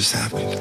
Si fueres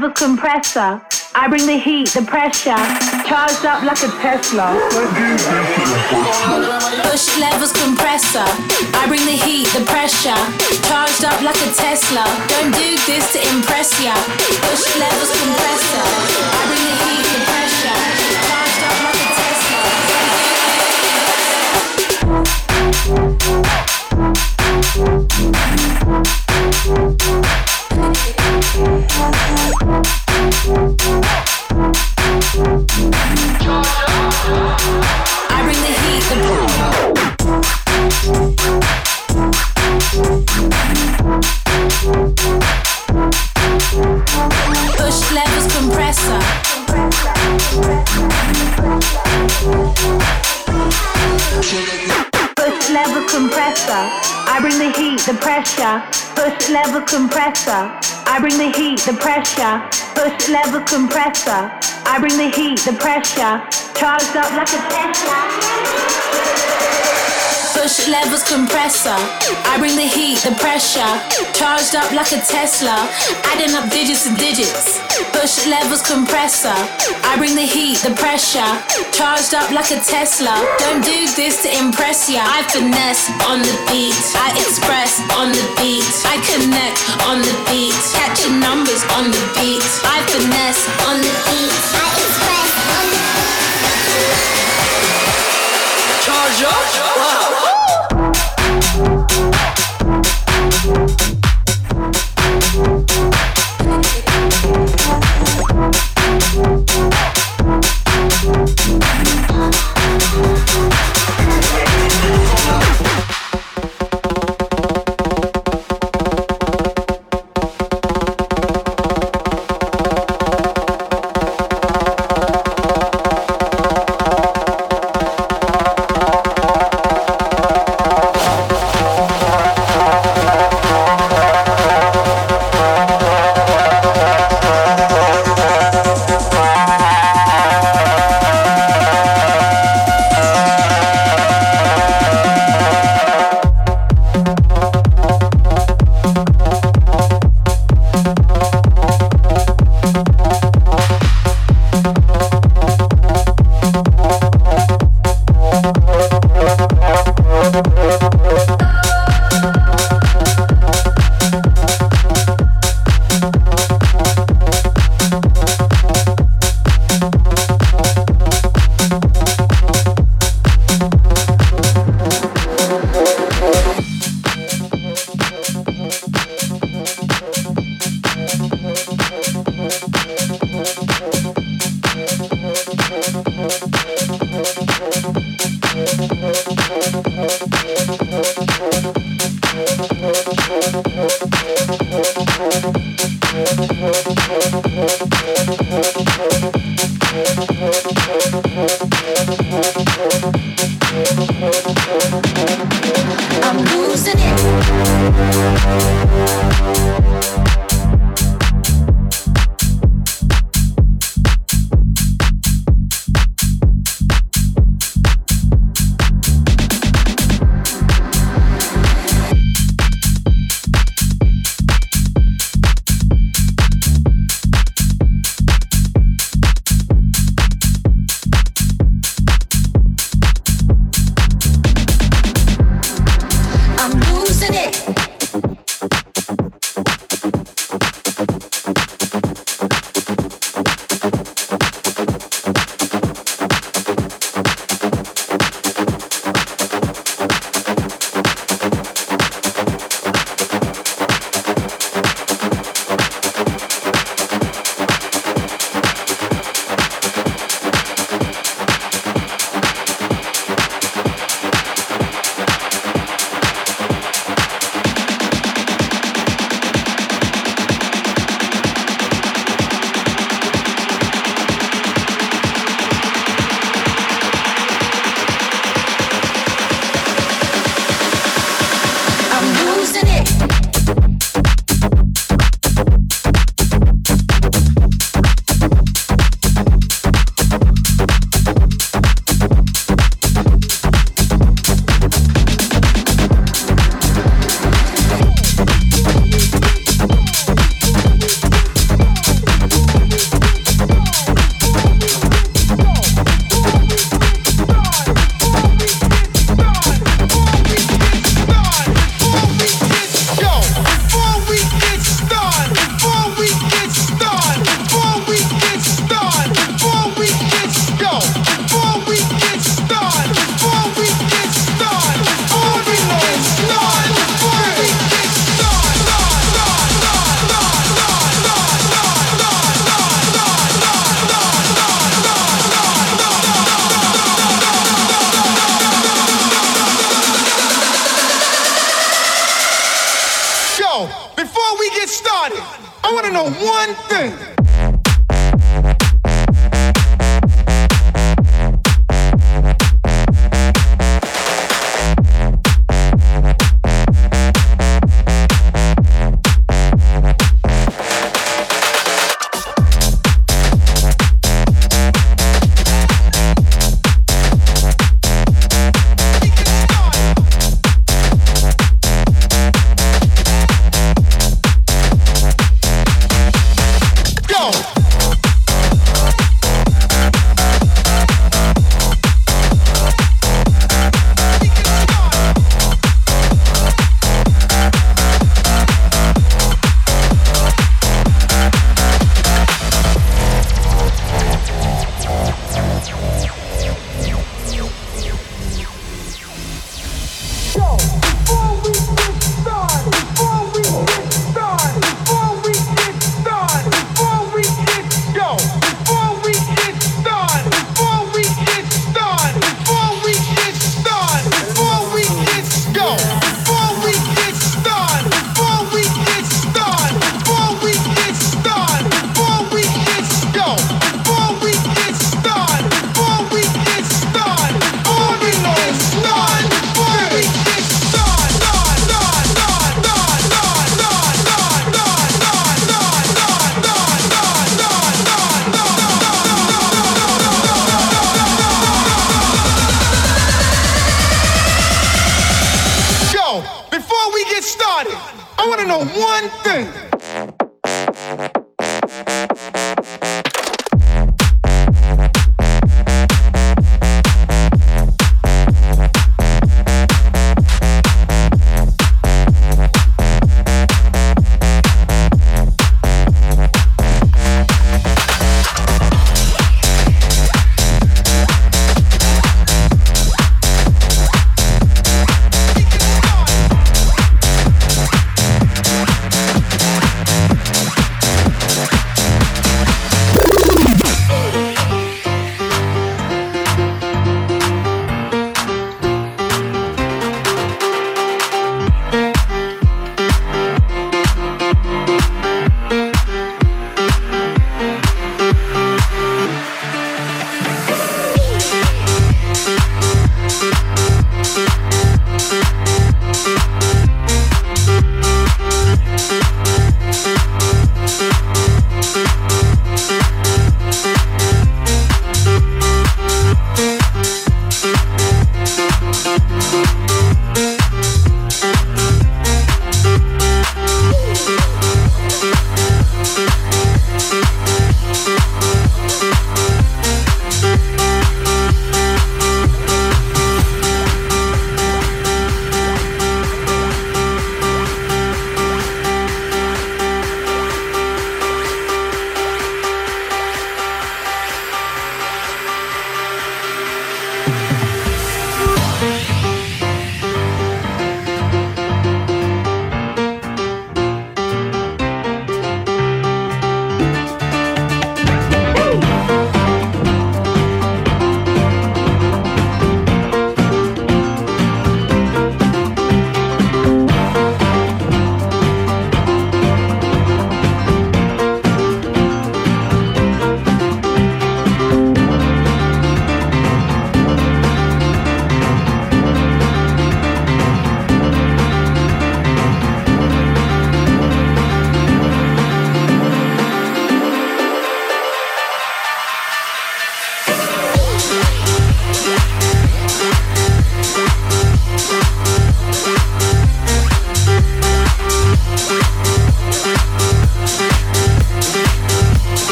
Level compressor. I bring the heat, the pressure. Charged up like a Tesla. Push levels compressor. I bring the heat, the pressure. Charged up like a Tesla. Don't do this to impress ya. Push levels compressor. I bring the heat, the pressure. Charged up like a Tesla. I bring the heat, the pressure. Push level compressor. I bring the heat, the pressure. Push level compressor. I bring the heat, the pressure. Charged up like a Tesla. Push levels compressor. I bring the heat, the pressure. Charged up like a Tesla. Adding up digits and digits. Push levels compressor. I bring the heat, the pressure. Charged up like a Tesla. Don't do this to impress ya. I finesse on the beat. I express on the beat. I connect on the beat. Catching numbers on the beat. I finesse on the beat. I express on the Charge up? Wow.